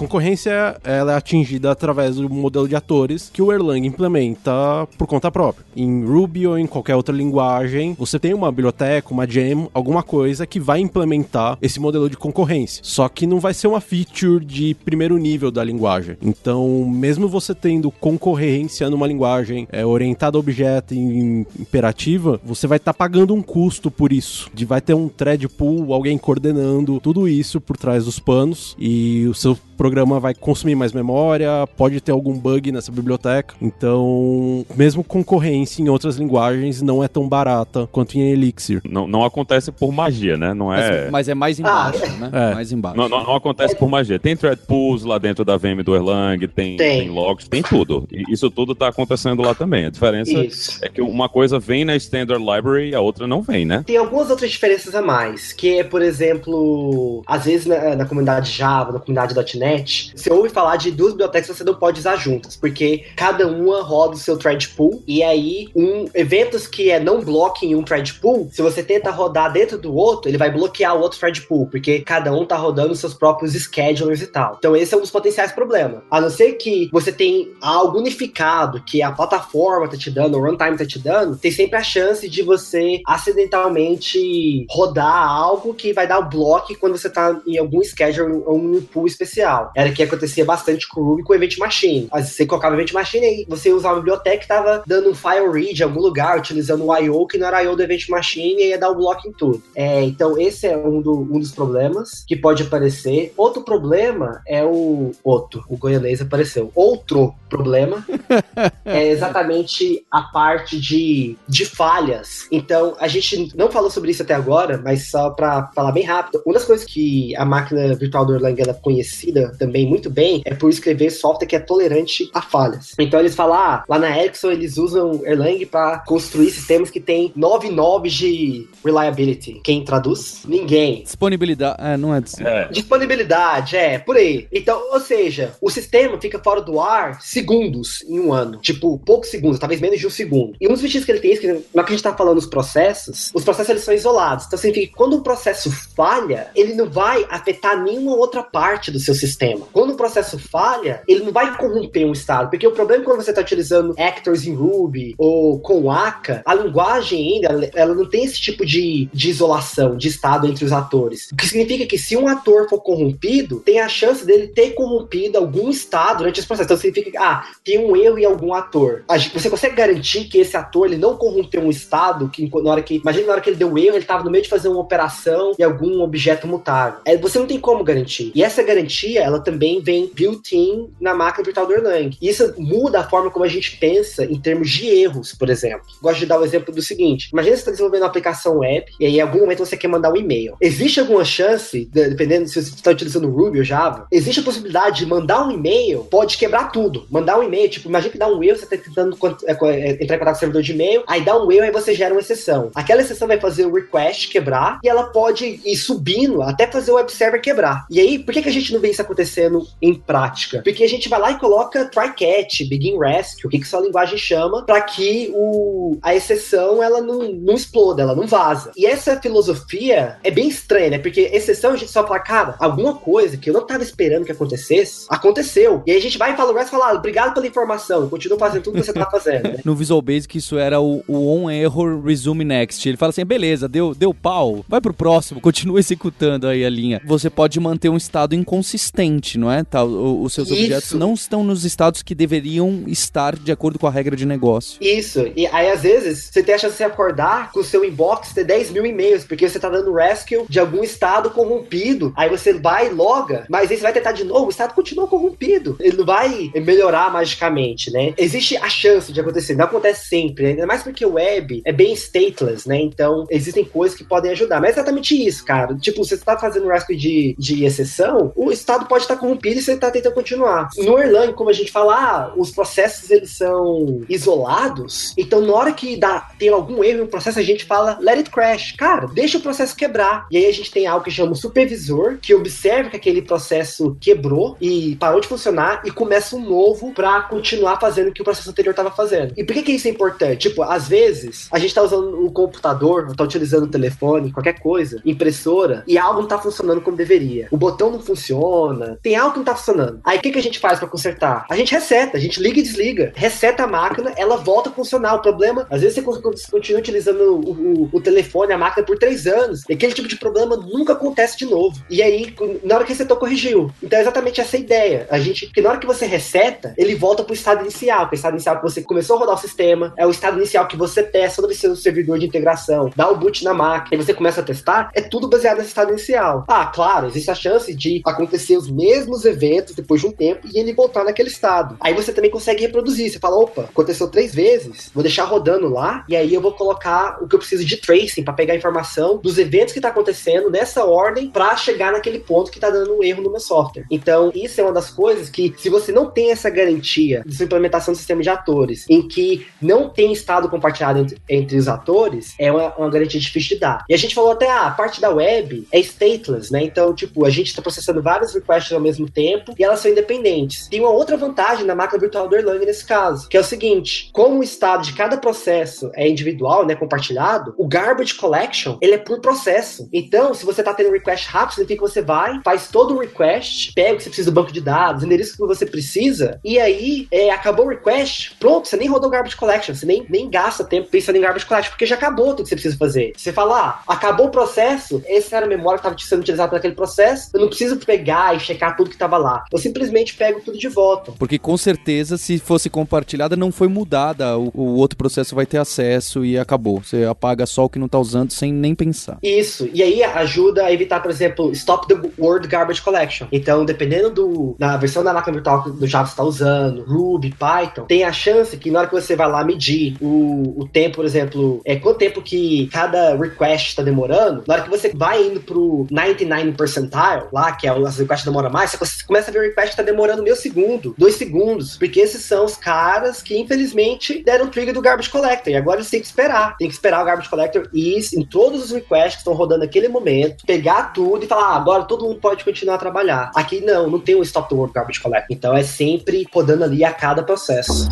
Concorrência ela é atingida através do modelo de atores que o Erlang implementa por conta própria. Em Ruby ou em qualquer outra linguagem, você tem uma biblioteca, uma gem, alguma coisa que vai implementar esse modelo de concorrência. Só que não vai ser uma feature de primeiro nível da linguagem. Então, mesmo você tendo concorrência numa linguagem é, orientada a objeto e imperativa, você vai estar tá pagando um custo por isso. De vai ter um thread pool, alguém coordenando tudo isso por trás dos panos e o seu programa vai consumir mais memória, pode ter algum bug nessa biblioteca. Então, mesmo concorrência em outras linguagens não é tão barata quanto em Elixir. Não, não acontece por magia, né? Não é... Mas, mas é mais embaixo, ah, né? É. Mais embaixo. Não, não, não, acontece por magia. Tem thread pools lá dentro da VM do Erlang, tem, tem. tem logs, tem tudo. E isso tudo tá acontecendo lá também. A diferença isso. é que uma coisa vem na Standard Library e a outra não vem, né? Tem algumas outras diferenças a mais, que é, por exemplo, às vezes na, na comunidade Java, na comunidade .NET, internet, você ouve falar de duas bibliotecas que você não pode usar juntas, porque cada uma roda o seu thread pool, e aí um eventos que é não block em um thread pool, se você tenta rodar dentro do outro, ele vai bloquear o outro thread pool, porque cada um tá rodando seus próprios schedulers e tal. Então esse é um dos potenciais problemas. A não ser que você tem algo unificado que a plataforma tá te dando, o runtime tá te dando, tem sempre a chance de você acidentalmente rodar algo que vai dar o um block quando você tá em algum schedule ou um pool especial legal. Era que acontecia bastante com o Ruby com o Event Machine. Você colocava o Event Machine e você usava a biblioteca e tava dando um file read em algum lugar, utilizando o I.O. que não era I.O. do Event Machine e ia dar o um bloco em tudo. É, então esse é um, do, um dos problemas que pode aparecer. Outro problema é o... Outro, o goianês apareceu. Outro problema é exatamente a parte de, de falhas. Então, a gente não falou sobre isso até agora, mas só para falar bem rápido, uma das coisas que a máquina virtual do Erlang é conhecida também muito bem é por escrever software que é tolerante a falhas. Então eles falam, ah, lá na Ericsson eles usam Erlang para construir sistemas que tem 9 nobres de reliability. Quem traduz? Ninguém. Disponibilidade, é, não é, é. Disponibilidade, é, por aí. Então, ou seja, o sistema fica fora do ar segundos em um ano. Tipo, poucos segundos, talvez menos de um segundo. E um dos features que ele tem, que, na que a gente tá falando dos processos, os processos eles são isolados. Então significa que quando um processo falha, ele não vai afetar nenhuma outra parte do seu sistema. Quando o processo falha, ele não vai corromper um estado, porque o problema é quando você está utilizando actors em Ruby ou com Aka, a linguagem ainda, ela não tem esse tipo de, de isolação, de estado entre os atores. O que significa que se um ator for corrompido, tem a chance dele ter corrompido algum estado durante esse processo. Então significa que, ah, tem um erro em algum ator. Você consegue garantir que esse ator ele não corrompeu um estado que na hora que, imagina na hora que ele deu erro, ele estava no meio de fazer uma operação e algum objeto mutável. É, você não tem como garantir. E essa garantia ela também vem built-in na máquina virtual do Erlang. Isso muda a forma como a gente pensa em termos de erros, por exemplo. Gosto de dar o um exemplo do seguinte: imagina você está desenvolvendo uma aplicação web e aí em algum momento você quer mandar um e-mail. Existe alguma chance, dependendo se você está utilizando Ruby ou Java, existe a possibilidade de mandar um e-mail, pode quebrar tudo. Mandar um e-mail, tipo, imagina que dá um erro, você está tentando é, é, entrar em contato com o servidor de e-mail, aí dá um erro, aí você gera uma exceção. Aquela exceção vai fazer o request quebrar e ela pode ir subindo até fazer o web server quebrar. E aí, por que, que a gente não vê isso acontecendo em prática? Porque a gente vai lá e coloca try catch, begin rescue, o que, que sua linguagem chama, para que o, a exceção ela não, não exploda, ela não vaza. E essa filosofia é bem estranha, né? Porque exceção a gente só fala, cara, alguma coisa que eu não tava esperando que acontecesse, aconteceu. E aí a gente vai e fala o resto e fala, ah, obrigado pela informação, continua fazendo tudo que você tá fazendo. Né? no Visual Basic isso era o, o on error resume next. Ele fala assim, beleza, deu, deu pau, vai pro próximo, continua executando aí a linha. Você pode manter um estado inconsistente, não é? Tá, o, os seus Isso. objetos não estão nos estados que deveriam estar de acordo com a regra de negócio. Isso. E aí, às vezes, você tem a chance de acordar com o seu inbox ter 10 mil e-mails, porque você tá dando rescue de algum estado corrompido. Aí você vai e loga, mas aí você vai tentar de novo, o estado continua corrompido. Ele não vai melhorar quebrar magicamente, né? Existe a chance de acontecer, não acontece sempre, né? ainda mais porque o web é bem stateless, né? Então existem coisas que podem ajudar. Mas é exatamente isso, cara. Tipo, você está fazendo REST de, de exceção, o estado pode estar corrompido e você está tentando continuar. No Erlang, como a gente fala, ah, os processos eles são isolados, então na hora que dá, tem algum erro um processo, a gente fala let it crash. Cara, deixa o processo quebrar. E aí a gente tem algo que chama o supervisor, que observa que aquele processo quebrou e parou de funcionar e começa um novo para continuar fazendo o que o processo anterior estava fazendo. E por que, que isso é importante? Tipo, às vezes a gente está usando o computador, está utilizando o telefone, qualquer coisa, impressora, e algo não está funcionando como deveria. O botão não funciona, tem algo que não está funcionando. Aí o que, que a gente faz para consertar? A gente reseta, a gente liga e desliga, reseta a máquina, ela volta a funcionar. O problema, às vezes você continua utilizando o, o, o telefone, a máquina por três anos, e aquele tipo de problema nunca acontece de novo. E aí, na hora que resetou, corrigiu. Então é exatamente essa ideia. A gente, que na hora que você reseta, ele volta pro estado inicial, que é o estado inicial que você começou a rodar o sistema, é o estado inicial que você testa no seu servidor de integração, dá o boot na máquina, e você começa a testar, é tudo baseado nesse estado inicial. Ah, claro, existe a chance de acontecer os mesmos eventos depois de um tempo e ele voltar naquele estado. Aí você também consegue reproduzir. Você fala, opa, aconteceu três vezes, vou deixar rodando lá, e aí eu vou colocar o que eu preciso de tracing para pegar a informação dos eventos que tá acontecendo nessa ordem para chegar naquele ponto que tá dando um erro no meu software. Então, isso é uma das coisas que, se você não tem essa garantia de implementação do sistema de atores, em que não tem estado compartilhado entre, entre os atores, é uma, uma, garantia difícil de dar. E a gente falou até, ah, a parte da web é stateless, né? Então, tipo, a gente tá processando vários requests ao mesmo tempo e elas são independentes. Tem uma outra vantagem na máquina virtual do Erlang nesse caso, que é o seguinte, como o estado de cada processo é individual, né, compartilhado, o garbage collection, ele é por processo. Então, se você tá tendo um request rápido, significa que você vai, faz todo o request, pega o que você precisa do banco de dados, endereço que você precisa, e aí é, acabou o request, pronto, você nem rodou o garbage collection, você nem, nem gasta tempo pensando em garbage collection, porque já acabou tudo que você precisa fazer. Você fala, ah, acabou o processo, essa era a memória que estava sendo utilizada naquele processo, eu não preciso pegar e checar tudo que estava lá. Eu simplesmente pego tudo de volta. Porque com certeza, se fosse compartilhada, não foi mudada, o, o outro processo vai ter acesso e acabou. Você apaga só o que não está usando sem nem pensar. Isso, e aí ajuda a evitar, por exemplo, stop the word garbage collection. Então, dependendo do, da versão da máquina virtual do Java você está usando, Ruby, Python, tem a chance que na hora que você vai lá medir o, o tempo, por exemplo, é quanto tempo que cada request está demorando, na hora que você vai indo pro 99 percentile, lá, que é as requests demoram mais, você começa a ver o request que tá demorando meio segundo, dois segundos, porque esses são os caras que, infelizmente, deram trigger do garbage collector, e agora eles têm que esperar, tem que esperar o garbage collector ir em todos os requests que estão rodando naquele momento, pegar tudo e falar, ah, agora todo mundo pode continuar a trabalhar. Aqui não, não tem um stop the word garbage collector, então é sempre rodando ali a cada processo.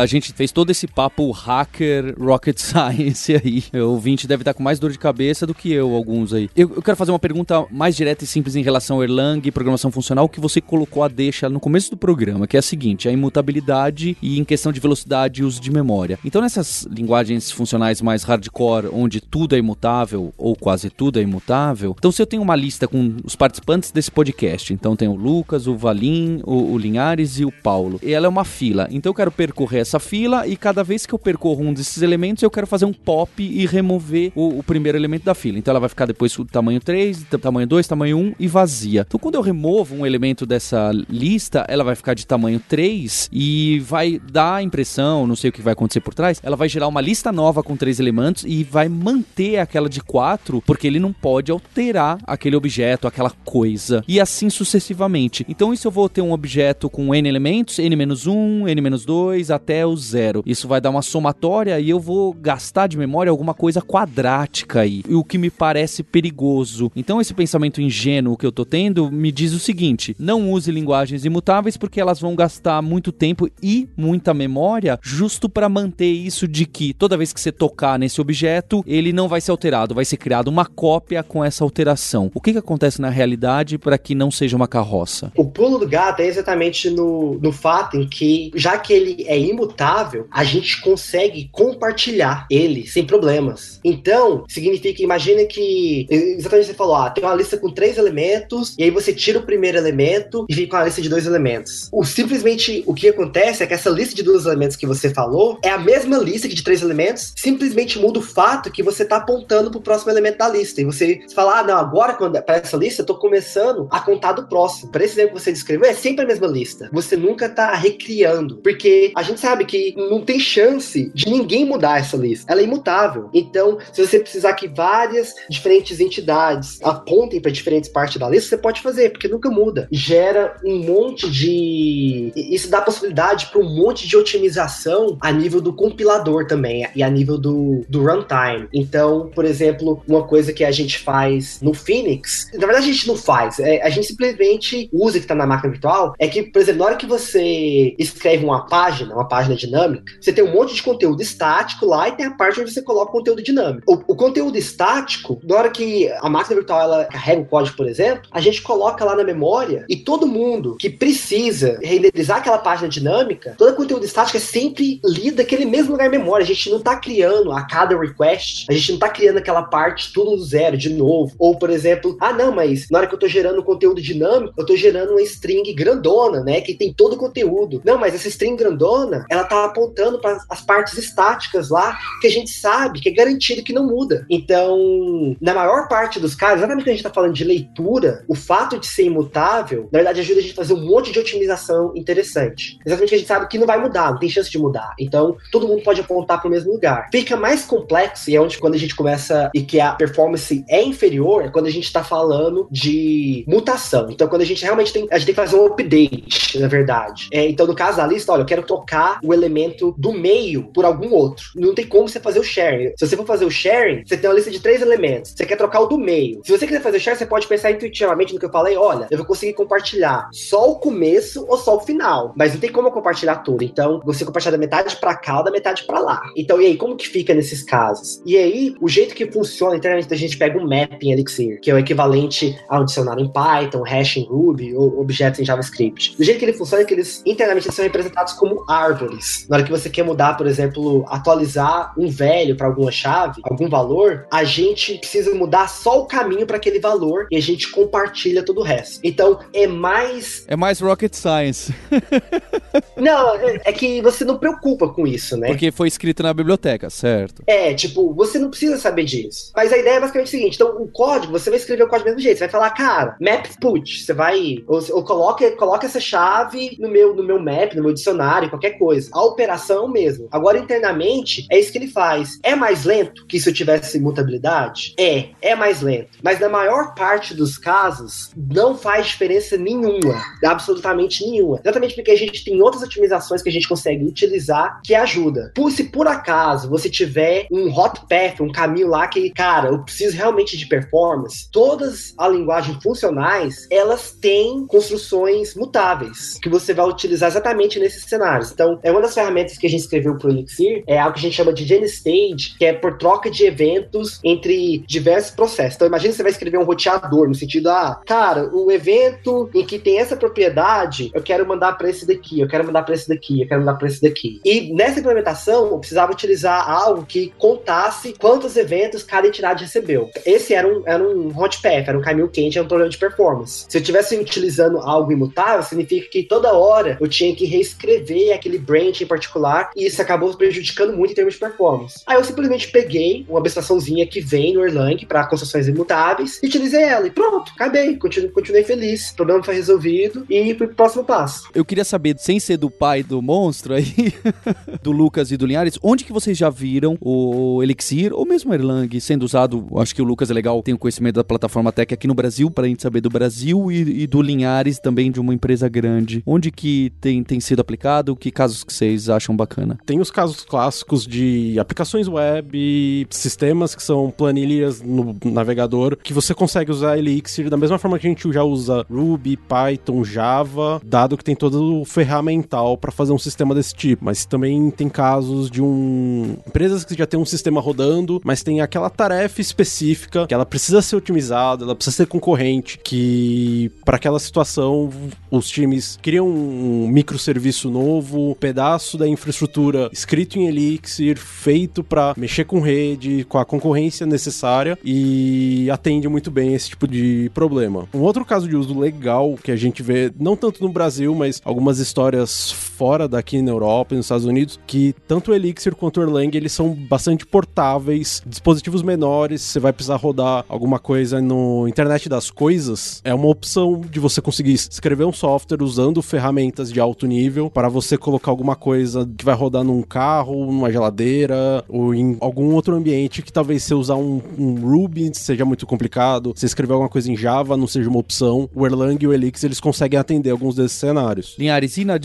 A gente fez todo esse papo hacker, rocket science aí. O ouvinte deve estar com mais dor de cabeça do que eu, alguns aí. Eu, eu quero fazer uma pergunta mais direta e simples em relação ao Erlang, programação funcional, que você colocou a deixa no começo do programa, que é a seguinte: a imutabilidade e em questão de velocidade e uso de memória. Então, nessas linguagens funcionais mais hardcore, onde tudo é imutável, ou quase tudo é imutável, então se eu tenho uma lista com os participantes desse podcast, então tem o Lucas, o Valim, o, o Linhares e o Paulo, e ela é uma fila. Então eu quero percorrer essa fila e cada vez que eu percorro um desses elementos, eu quero fazer um pop e remover o, o primeiro elemento da fila. Então ela vai ficar depois o tamanho 3, tamanho 2, tamanho 1 e vazia. Então quando eu removo um elemento dessa lista, ela vai ficar de tamanho 3 e vai dar a impressão, não sei o que vai acontecer por trás, ela vai gerar uma lista nova com três elementos e vai manter aquela de 4, porque ele não pode alterar aquele objeto, aquela coisa. E assim sucessivamente. Então isso eu vou ter um objeto com n elementos, n-1, n-2, até até o zero. Isso vai dar uma somatória e eu vou gastar de memória alguma coisa quadrática aí, o que me parece perigoso. Então esse pensamento ingênuo que eu tô tendo me diz o seguinte: não use linguagens imutáveis porque elas vão gastar muito tempo e muita memória justo para manter isso de que toda vez que você tocar nesse objeto, ele não vai ser alterado, vai ser criado uma cópia com essa alteração. O que, que acontece na realidade para que não seja uma carroça? O pulo do gato é exatamente no, no fato em que, já que ele é imutável, a gente consegue compartilhar ele sem problemas. Então, significa, imagina que, exatamente você falou, ah, tem uma lista com três elementos, e aí você tira o primeiro elemento e fica com a lista de dois elementos. O, simplesmente, o que acontece é que essa lista de dois elementos que você falou é a mesma lista que de três elementos, simplesmente muda o fato que você está apontando para o próximo elemento da lista. E você fala, ah, não, agora quando para essa lista eu tô começando a contar do próximo. Para esse exemplo que você descreveu, é sempre a mesma lista. Você nunca tá recriando, porque a gente sabe que não tem chance de ninguém mudar essa lista. Ela é imutável. Então, se você precisar que várias diferentes entidades apontem para diferentes partes da lista, você pode fazer, porque nunca muda. Gera um monte de isso dá possibilidade para um monte de otimização a nível do compilador também e a nível do, do runtime. Então, por exemplo, uma coisa que a gente faz no Phoenix, na verdade a gente não faz, é, a gente simplesmente usa que está na máquina virtual, é que, por exemplo, na hora que você escreve uma página, uma página dinâmica, você tem um monte de conteúdo estático lá e tem a parte onde você coloca o conteúdo dinâmico. O, o conteúdo estático, na hora que a máquina virtual ela carrega o código, por exemplo, a gente coloca lá na memória e todo mundo que precisa renderizar aquela página dinâmica, todo conteúdo estático é sempre lido daquele mesmo lugar em memória. A gente não está criando a cada request, a gente não está criando aquela parte tudo do zero de novo. Ou, por exemplo, ah, não, mas na hora que eu estou gerando conteúdo dinâmico, eu estou gerando uma string grandona, né? Que tem todo o conteúdo. Não, mas essa string grandona, ela tá apontando para as partes estáticas lá, que a gente sabe que é garantido que não muda. Então, na maior parte dos casos, exatamente quando a gente está falando de leitura, o fato de ser imutável, na verdade, ajuda a gente a fazer um monte de otimização interessante. Exatamente que a gente sabe que não vai mudar, não tem chance de mudar. Então, todo mundo pode apontar para o mesmo lugar. Fica mais complexo, e é onde quando a gente começa e que a performance é inferior, é quando a gente está falando de mutação. Então, quando a gente realmente tem, a gente tem que fazer um update, na verdade. É, então, no caso da lista, olha, eu quero trocar o elemento do meio por algum outro. Não tem como você fazer o sharing. Se você for fazer o sharing, você tem uma lista de três elementos. Você quer trocar o do meio. Se você quiser fazer o sharing, você pode pensar intuitivamente no que eu falei, olha, eu vou conseguir compartilhar só o começo ou só o final. Mas não tem como eu compartilhar tudo. Então, você compartilha da metade para cá ou da metade para lá. Então, e aí, como que fica nesses casos? E aí, o jeito que funciona internamente, a gente pega um map em Elixir, que é o equivalente a um dicionário em Python, hash em Ruby ou objetos em JavaScript. Do jeito que ele funciona é que eles internamente são representados como árvores. Na hora que você quer mudar, por exemplo, atualizar um velho para alguma chave, algum valor, a gente precisa mudar só o caminho para aquele valor e a gente compartilha todo o resto. Então, é mais É mais rocket science. Não, é, é que você não preocupa com isso, né? Porque foi escrito na biblioteca, certo? É, tipo, você não precisa saber disso. Mas a ideia é basicamente o seguinte: então, o código, você vai escrever o código do mesmo jeito. Você vai falar, cara, map put. Você vai. Ou, ou coloca, coloca essa chave no meu, no meu map, no meu dicionário, qualquer coisa. A operação mesmo. Agora, internamente, é isso que ele faz. É mais lento que se eu tivesse mutabilidade? É, é mais lento. Mas na maior parte dos casos, não faz diferença nenhuma. Absolutamente nenhuma. Exatamente porque a gente tem outras otimizações que a gente consegue utilizar que ajuda. Por, se por acaso você tiver um hot path, um caminho lá que, cara, eu preciso realmente de performance, todas as linguagens funcionais, elas têm construções mutáveis que você vai utilizar exatamente nesses cenários. Então, é uma das ferramentas que a gente escreveu para o Elixir, é algo que a gente chama de GenStage, que é por troca de eventos entre diversos processos. Então, imagine que você vai escrever um roteador, no sentido, ah, cara, o evento em que tem essa propriedade, eu quero mandar para esse daqui, eu quero mandar para esse daqui, eu quero mandar para esse daqui. E nessa implementação, eu precisava utilizar algo que contasse quantos eventos cada entidade recebeu. Esse era um, era um hot path, era um caminho quente, era um problema de performance. Se eu estivesse utilizando algo imutável, significa que toda hora eu tinha que reescrever aquele branch em particular, e isso acabou prejudicando muito em termos de performance. Aí eu simplesmente peguei uma abstraçãozinha que vem no Erlang para construções imutáveis, e utilizei ela, e pronto, acabei, continuei, continuei feliz. O problema foi resolvido e fui pro próximo passo. Eu queria saber, sem ser do pai do monstro aí, do Lucas e do Linhares, onde que vocês já viram o Elixir, ou mesmo o Erlang, sendo usado, acho que o Lucas é legal, tem o conhecimento da plataforma Tech aqui no Brasil, pra gente saber do Brasil, e, e do Linhares também de uma empresa grande. Onde que tem, tem sido aplicado? Que casos que vocês acham bacana? Tem os casos clássicos de aplicações web, sistemas que são planilhas no navegador, que você consegue usar Elixir da mesma forma que a gente já usa Ruby, Python, Java, dado que tem todo o ferramental para fazer um sistema desse tipo. Mas também tem casos de um empresas que já tem um sistema rodando, mas tem aquela tarefa específica que ela precisa ser otimizada, ela precisa ser concorrente, que para aquela situação os times criam um microserviço novo, pedaço da infraestrutura escrito em Elixir, feito para mexer com rede, com a concorrência necessária e atende muito bem esse tipo de problema. Um outro caso de uso legal que a gente vê, não tanto no Brasil, mas algumas histórias fora daqui na Europa e nos Estados Unidos, que tanto o Elixir quanto o Erlang, eles são bastante portáveis, dispositivos menores, você vai precisar rodar alguma coisa no internet das coisas, é uma opção de você conseguir escrever um software usando ferramentas de alto nível para você colocar alguma coisa que vai rodar num carro, numa geladeira ou em algum outro ambiente que talvez você usar um, um Ruby seja muito complicado, você escrever alguma coisa em Java não seja uma opção. O Erlang e o Elixir eles conseguem atender alguns desses cenários. Linhares, e na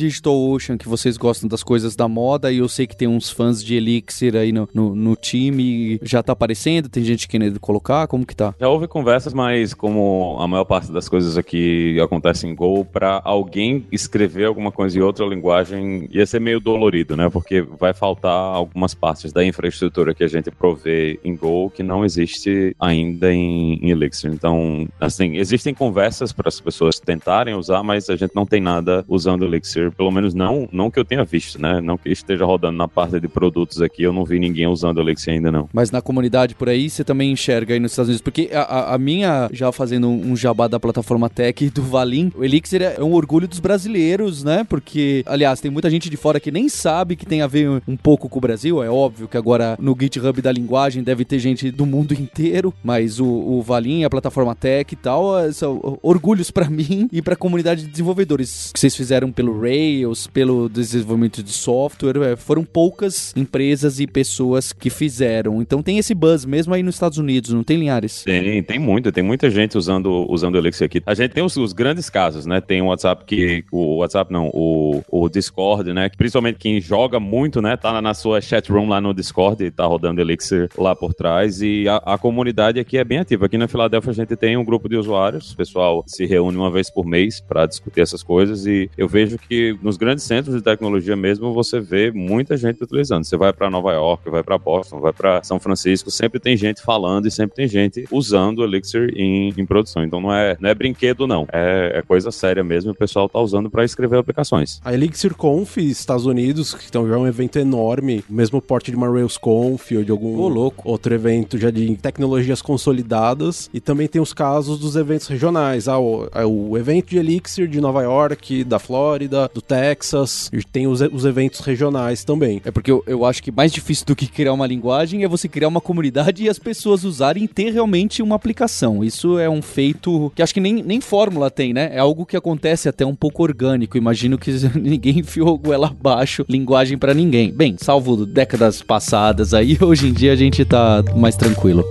DigitalOcean, que vocês gostam das coisas da moda, e eu sei que tem uns fãs de Elixir aí no, no, no time, já tá aparecendo? Tem gente querendo colocar? Como que tá? Já houve conversas, mas como a maior parte das coisas aqui acontece em Go, para alguém escrever alguma coisa em outra linguagem ia ser meio dolorido, né? Porque vai faltar algumas partes da infraestrutura que a gente provê em Go que não existe ainda em, em Elixir. Então, assim, existem conversas para as pessoas tentarem usar, mas a gente não tem nada usando Elixir, pelo menos não, não que eu tenha visto, né? Não que esteja rodando na parte de produtos aqui, eu não vi ninguém usando Elixir ainda não. Mas na comunidade por aí, você também enxerga aí nos Estados Unidos, porque a, a minha, já fazendo um jabá da plataforma Tech do Valim, o Elixir é um orgulho dos brasileiros, né? Porque, aliás, tem muita gente de fora que nem sabe que tem a ver um pouco com o Brasil, é óbvio que agora no GitHub da linguagem deve ter gente do mundo inteiro, mas o, o Valim, a plataforma Tech e tal, é, são orgulhos para mim e para a comunidade de desenvolvedores que vocês fizeram pelo Rails, pelo desenvolvimento de software, é, foram poucas empresas e pessoas que fizeram. Então tem esse buzz mesmo aí nos Estados Unidos, não tem Linhares? Tem, tem muito, tem muita gente usando usando o Elixir aqui. A gente tem os, os grandes casos, né? Tem o WhatsApp que o WhatsApp não, o, o Discord, né? Principalmente quem joga muito, né? Tá na sua chat room lá no Discord tá rodando Elixir lá por trás e a, a comunidade aqui é bem ativa. Aqui na Filadélfia a gente tem um grupo de usuários, o pessoal se reúne uma vez por mês para discutir essas coisas e eu vejo que nos grandes centros de tecnologia mesmo você vê muita gente utilizando. Você vai para Nova York, vai para Boston, vai para São Francisco, sempre tem gente falando e sempre tem gente usando o Elixir em, em produção. Então não é, não é brinquedo não, é, é coisa séria mesmo. O pessoal tá usando para escrever aplicações. A Elixir Conf Estados Unidos, que então já é um evento enorme, o mesmo porte de uma Rails Conf ou de algum louco. outro evento já de tecnologias consolidadas. E também tem os casos dos eventos regionais. Ah, o, ah, o evento de Elixir de Nova York, da Flórida, do Texas. E tem os, os eventos regionais também. É porque eu, eu acho que mais difícil do que criar uma linguagem é você criar uma comunidade e as pessoas usarem e ter realmente uma aplicação. Isso é um feito que acho que nem, nem fórmula tem, né? É algo que acontece até um pouco orgânico. Imagino que ninguém enfiou goela abaixo linguagem para ninguém. Bem, salvo décadas passadas aí, hoje em dia a gente tá mais tranquilo.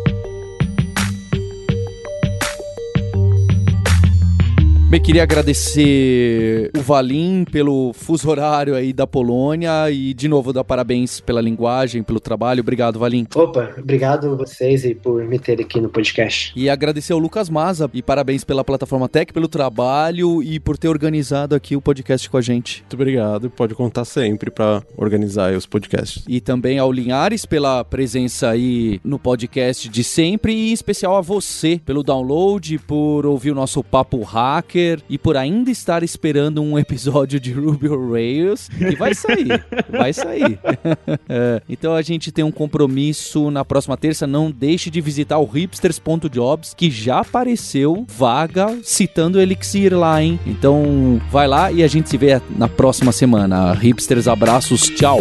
Bem, queria agradecer o Valim pelo fuso horário aí da Polônia e de novo dar parabéns pela linguagem, pelo trabalho. Obrigado, Valim. Opa, obrigado a vocês e por me ter aqui no podcast. E agradecer ao Lucas Maza e parabéns pela plataforma Tech, pelo trabalho e por ter organizado aqui o podcast com a gente. Muito obrigado. Pode contar sempre para organizar aí os podcasts. E também ao Linhares pela presença aí no podcast de sempre e em especial a você pelo download, por ouvir o nosso papo hacker e por ainda estar esperando um episódio de Ruby on Rails que vai sair, vai sair. É, então a gente tem um compromisso na próxima terça, não deixe de visitar o hipsters.jobs que já apareceu vaga citando Elixir lá, hein? Então vai lá e a gente se vê na próxima semana. Hipsters, abraços, tchau.